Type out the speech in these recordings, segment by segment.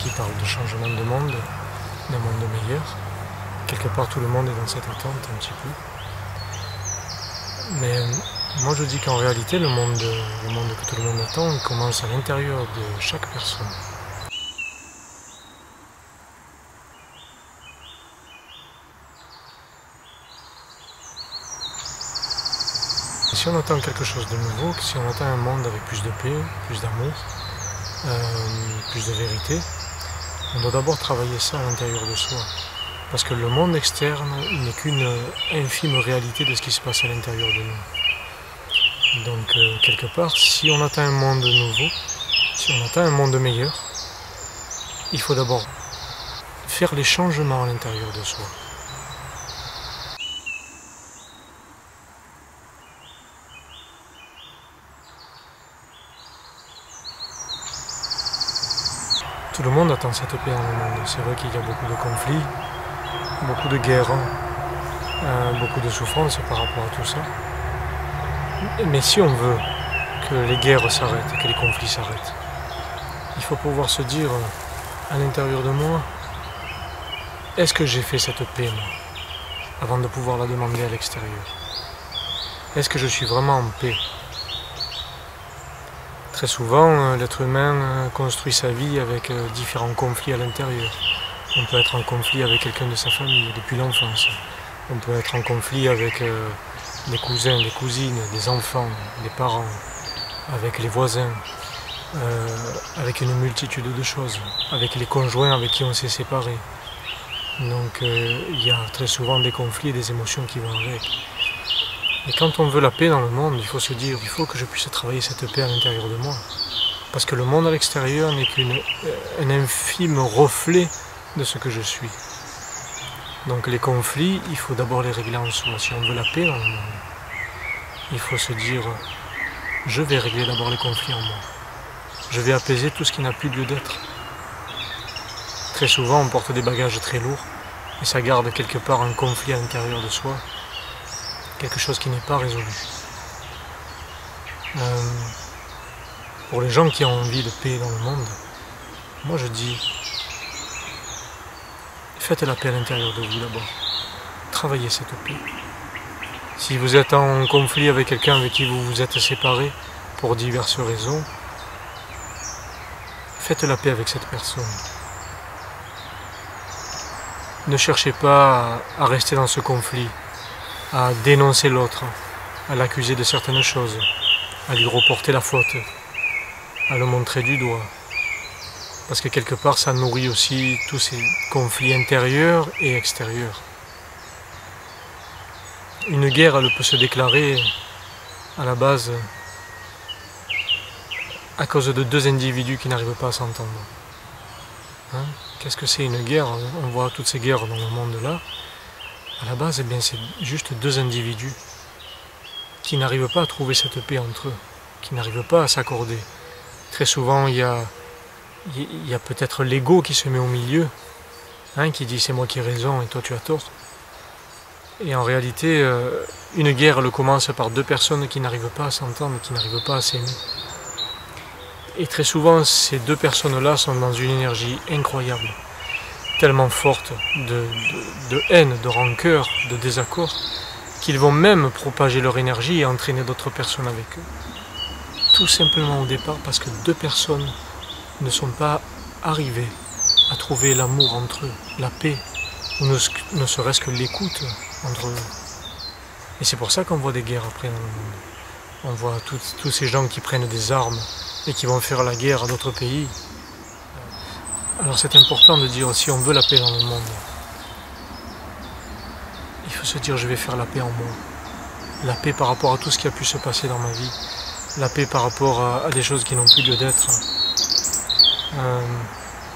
qui parlent de changement de monde, d'un monde meilleur. Quelque part, tout le monde est dans cette attente un petit peu. Mais moi, je dis qu'en réalité, le monde, le monde que tout le monde attend, il commence à l'intérieur de chaque personne. Si on attend quelque chose de nouveau, si on attend un monde avec plus de paix, plus d'amour, euh, plus de vérité, on doit d'abord travailler ça à l'intérieur de soi. Parce que le monde externe n'est qu'une infime réalité de ce qui se passe à l'intérieur de nous. Donc euh, quelque part, si on attend un monde nouveau, si on attend un monde meilleur, il faut d'abord faire les changements à l'intérieur de soi. Tout le monde attend cette paix dans le monde. C'est vrai qu'il y a beaucoup de conflits, beaucoup de guerres, euh, beaucoup de souffrances par rapport à tout ça. Mais si on veut que les guerres s'arrêtent, que les conflits s'arrêtent, il faut pouvoir se dire à l'intérieur de moi, est-ce que j'ai fait cette paix, moi, avant de pouvoir la demander à l'extérieur? Est-ce que je suis vraiment en paix? Très souvent, euh, l'être humain euh, construit sa vie avec euh, différents conflits à l'intérieur. On peut être en conflit avec quelqu'un de sa famille depuis l'enfance. On peut être en conflit avec des cousins, des cousines, des enfants, des parents, avec les voisins, avec une multitude de choses, avec les conjoints avec qui on s'est séparé. Donc il y a très souvent des conflits et des émotions qui vont avec. Et quand on veut la paix dans le monde, il faut se dire, il faut que je puisse travailler cette paix à l'intérieur de moi. Parce que le monde à l'extérieur n'est qu'un euh, infime reflet de ce que je suis. Donc les conflits, il faut d'abord les régler en soi. Si on veut la paix dans le monde, il faut se dire, je vais régler d'abord les conflits en moi. Je vais apaiser tout ce qui n'a plus lieu d'être. Très souvent, on porte des bagages très lourds et ça garde quelque part un conflit à l'intérieur de soi quelque chose qui n'est pas résolu. Euh, pour les gens qui ont envie de paix dans le monde, moi je dis, faites la paix à l'intérieur de vous d'abord. Travaillez cette paix. Si vous êtes en conflit avec quelqu'un avec qui vous vous êtes séparé pour diverses raisons, faites la paix avec cette personne. Ne cherchez pas à rester dans ce conflit à dénoncer l'autre, à l'accuser de certaines choses, à lui reporter la faute, à le montrer du doigt. Parce que quelque part, ça nourrit aussi tous ces conflits intérieurs et extérieurs. Une guerre, elle peut se déclarer à la base à cause de deux individus qui n'arrivent pas à s'entendre. Hein? Qu'est-ce que c'est une guerre? On voit toutes ces guerres dans le monde là. À la base, eh bien, c'est juste deux individus qui n'arrivent pas à trouver cette paix entre eux, qui n'arrivent pas à s'accorder. Très souvent, il y a, peut-être l'ego qui se met au milieu, hein, qui dit c'est moi qui ai raison et toi tu as tort. Et en réalité, euh, une guerre elle commence par deux personnes qui n'arrivent pas à s'entendre, qui n'arrivent pas à s'aimer. Et très souvent, ces deux personnes-là sont dans une énergie incroyable tellement forte de, haine, de rancœur, de désaccord, qu'ils vont même propager leur énergie et entraîner d'autres personnes avec eux. Tout simplement au départ parce que deux personnes ne sont pas arrivées à trouver l'amour entre eux, la paix, ou ne, serait-ce que l'écoute entre eux. Et c'est pour ça qu'on voit des guerres après dans le monde. On voit tous ces gens qui prennent des armes et qui vont faire la guerre à d'autres pays alors c'est important de dire si on veut la paix dans le monde, il faut se dire je vais faire la paix en moi. La paix par rapport à tout ce qui a pu se passer dans ma vie. La paix par rapport à, des choses qui n'ont plus lieu d'être. Euh,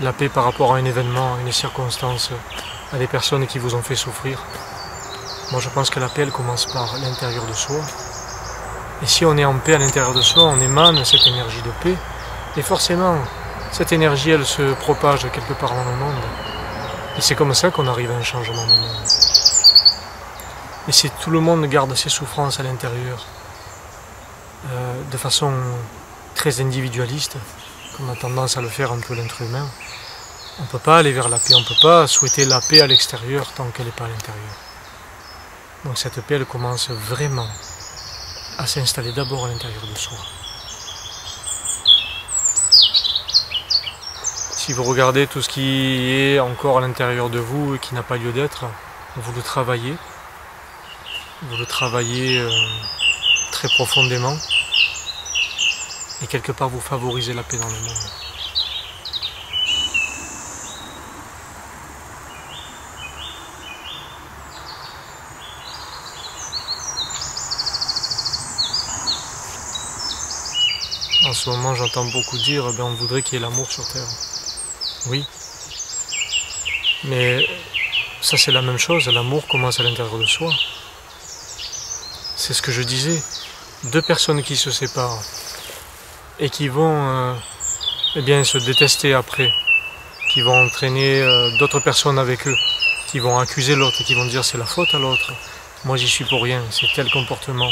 la paix par rapport à un événement, à une circonstance, à des personnes qui vous ont fait souffrir. Moi je pense que la paix elle commence par l'intérieur de soi. Et si on est en paix à l'intérieur de soi, on émane cette énergie de paix. Et forcément, cette énergie, elle se propage quelque part dans le monde. Et c'est comme ça qu'on arrive à un changement du monde. Et si tout le monde garde ses souffrances à l'intérieur, euh, de façon très individualiste, comme a tendance à le faire un peu l'être humain, on ne peut pas aller vers la paix, on ne peut pas souhaiter la paix à l'extérieur tant qu'elle n'est pas à l'intérieur. Donc cette paix, elle commence vraiment à s'installer d'abord à l'intérieur de soi. Si vous regardez tout ce qui est encore à l'intérieur de vous et qui n'a pas lieu d'être, vous le travaillez, vous le travaillez euh, très profondément, et quelque part vous favorisez la paix dans le monde. En ce moment, j'entends beaucoup dire ben, on voudrait qu'il y ait l'amour sur Terre. Oui. Mais ça, c'est la même chose. L'amour commence à l'intérieur de soi. C'est ce que je disais. Deux personnes qui se séparent et qui vont euh, eh se détester après, qui vont entraîner euh, d'autres personnes avec eux, qui vont accuser l'autre et qui vont dire c'est la faute à l'autre. Moi, j'y suis pour rien. C'est tel comportement.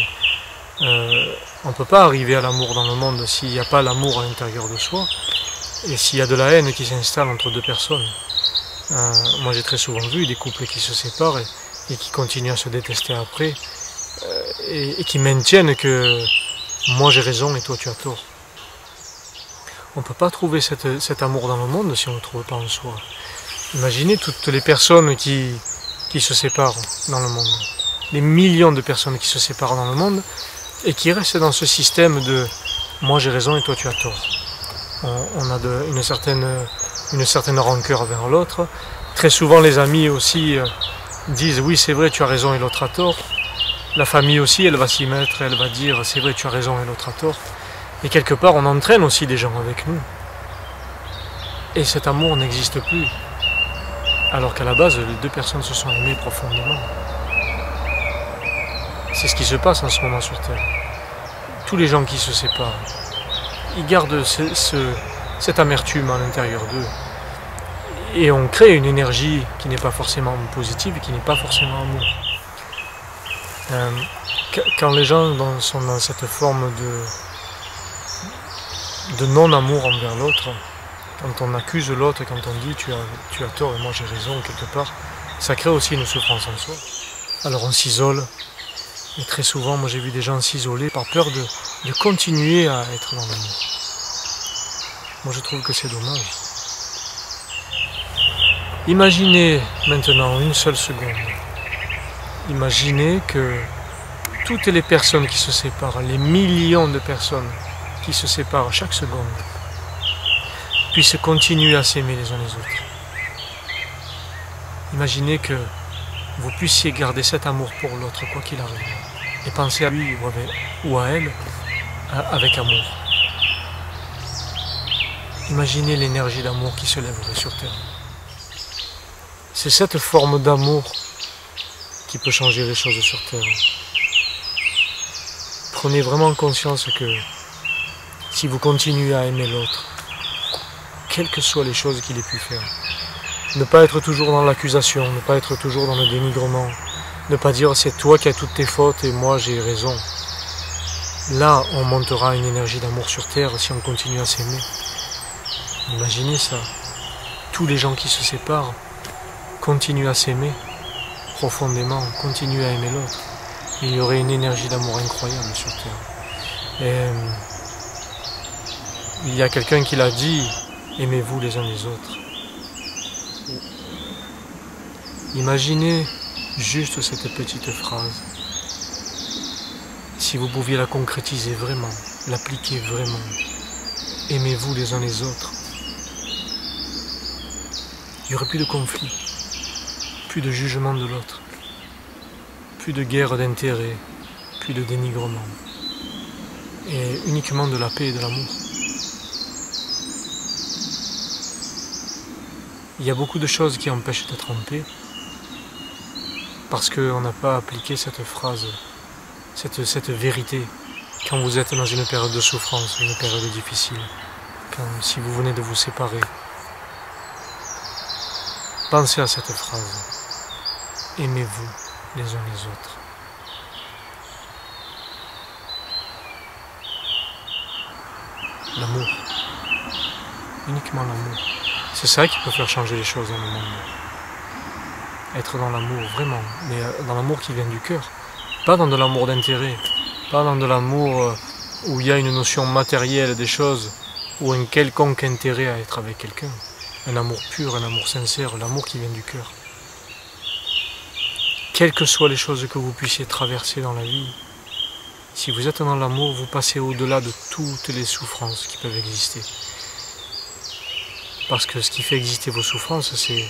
Euh, on ne peut pas arriver à l'amour dans le monde s'il n'y a pas l'amour à l'intérieur de soi et s'il y a de la haine qui s'installe entre deux personnes. Euh, moi j'ai très souvent vu des couples qui se séparent et, qui continuent à se détester après euh, et, qui maintiennent que moi j'ai raison et toi tu as tort. On ne peut pas trouver cet amour dans le monde si on ne le trouve pas en soi. Imaginez toutes les personnes qui, qui se séparent dans le monde. Les millions de personnes qui se séparent dans le monde et qui restent dans ce système de moi j'ai raison et toi tu as tort. On, a une, certaine, une certaine rancœur vers l'autre. Très souvent les amis aussi euh, disent oui c'est vrai tu as raison et l'autre a tort. La famille aussi elle va s'y mettre, elle va dire c'est vrai tu as raison et l'autre a tort. Et quelque part on entraîne aussi des gens avec nous. Et cet amour n'existe plus. Alors qu'à la base les deux personnes se sont aimées profondément. C'est ce qui se passe en ce moment sur Terre. Tous les gens qui se séparent, ils gardent cette amertume à l'intérieur d'eux. Et on crée une énergie qui n'est pas forcément positive et qui n'est pas forcément amour. Euh, quand les gens sont dans cette forme de, non-amour envers l'autre, quand on accuse l'autre, quand on dit tu as, tu as tort et moi j'ai raison quelque part, ça crée aussi une souffrance en soi. Alors on s'isole, et très souvent, moi j'ai vu des gens s'isoler par peur de, continuer à être dans l'amour. Moi je trouve que c'est dommage. Imaginez maintenant une seule seconde. Imaginez que toutes les personnes qui se séparent, les millions de personnes qui se séparent chaque seconde, puissent continuer à s'aimer les uns les autres. Imaginez que vous puissiez garder cet amour pour l'autre, quoi qu'il arrive, et penser à lui ou à elle avec amour. Imaginez l'énergie d'amour qui se lèverait sur Terre. C'est cette forme d'amour qui peut changer les choses sur Terre. Prenez vraiment conscience que si vous continuez à aimer l'autre, quelles que soient les choses qu'il ait pu faire, ne pas être toujours dans l'accusation, ne pas être toujours dans le dénigrement. Ne pas dire c'est toi qui as toutes tes fautes et moi j'ai raison. Là, on montera une énergie d'amour sur Terre si on continue à s'aimer. Imaginez ça. Tous les gens qui se séparent continuent à s'aimer profondément, continuent à aimer l'autre. Il y aurait une énergie d'amour incroyable sur Terre. Euh, il y a quelqu'un qui l'a dit, aimez-vous les uns les autres. Imaginez juste cette petite phrase. Si vous pouviez la concrétiser vraiment, l'appliquer vraiment, aimez-vous les uns les autres. Il n'y aurait plus de conflit, plus de jugement de l'autre, plus de guerre d'intérêt, plus de dénigrement, et uniquement de la paix et de l'amour. Il y a beaucoup de choses qui empêchent en paix, parce qu'on n'a pas appliqué cette phrase, cette, cette vérité, quand vous êtes dans une période de souffrance, une période difficile, quand, si vous venez de vous séparer. Pensez à cette phrase. Aimez-vous les uns les autres. L'amour. uniquement l'amour. C'est ça qui peut faire changer les choses dans le monde. Être dans l'amour, vraiment, mais euh, dans l'amour qui vient du cœur. Pas dans de l'amour d'intérêt, pas dans de l'amour euh, où il y a une notion matérielle des choses, ou un quelconque intérêt à être avec quelqu'un. Un amour pur, un amour sincère, l'amour qui vient du cœur. Quelles que soient les choses que vous puissiez traverser dans la vie, si vous êtes dans l'amour, vous passez au-delà de toutes les souffrances qui peuvent exister. Parce que ce qui fait exister vos souffrances, c'est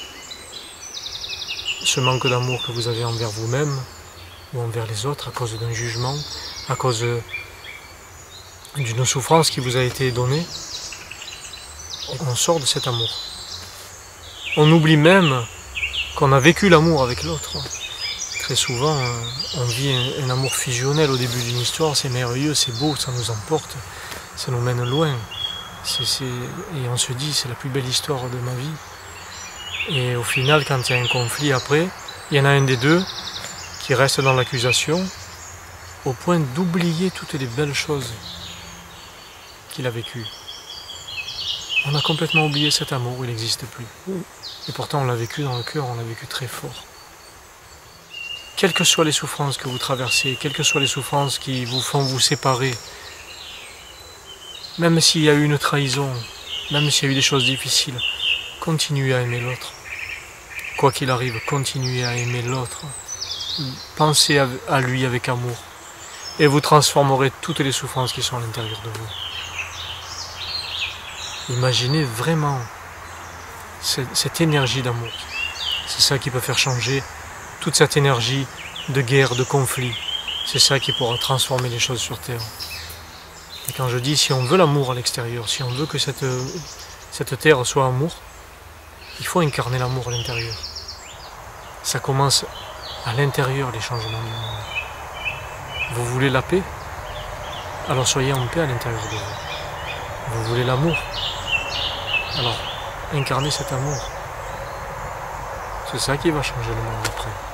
ce manque d'amour que vous avez envers vous-même ou envers les autres à cause d'un jugement, à cause d'une souffrance qui vous a été donnée. On sort de cet amour. On oublie même qu'on a vécu l'amour avec l'autre. Très souvent, on vit un, amour fusionnel au début d'une histoire, c'est merveilleux, c'est beau, ça nous emporte, ça nous mène loin. Et on se dit, c'est la plus belle histoire de ma vie. Et au final, quand il y a un conflit après, il y en a un des deux qui reste dans l'accusation, au point d'oublier toutes les belles choses qu'il a vécues. On a complètement oublié cet amour, il n'existe plus. Et pourtant, on l'a vécu dans le cœur, on l'a vécu très fort. Quelles que soient les souffrances que vous traversez, quelles que soient les souffrances qui vous font vous séparer, même s'il y a eu une trahison, même s'il y a eu des choses difficiles, continuez à aimer l'autre. Quoi qu'il arrive, continuez à aimer l'autre. Pensez à lui avec amour. Et vous transformerez toutes les souffrances qui sont à l'intérieur de vous. Imaginez vraiment cette, énergie d'amour. C'est ça qui peut faire changer toute cette énergie de guerre, de conflit. C'est ça qui pourra transformer les choses sur Terre. Et quand je dis si on veut l'amour à l'extérieur, si on veut que cette, Terre soit amour, il faut incarner l'amour à l'intérieur. Ça commence à l'intérieur les changements du monde. Vous voulez la paix? Alors soyez en paix à l'intérieur de vous. Vous voulez l'amour? Alors incarnez cet amour. C'est ça qui va changer le monde après.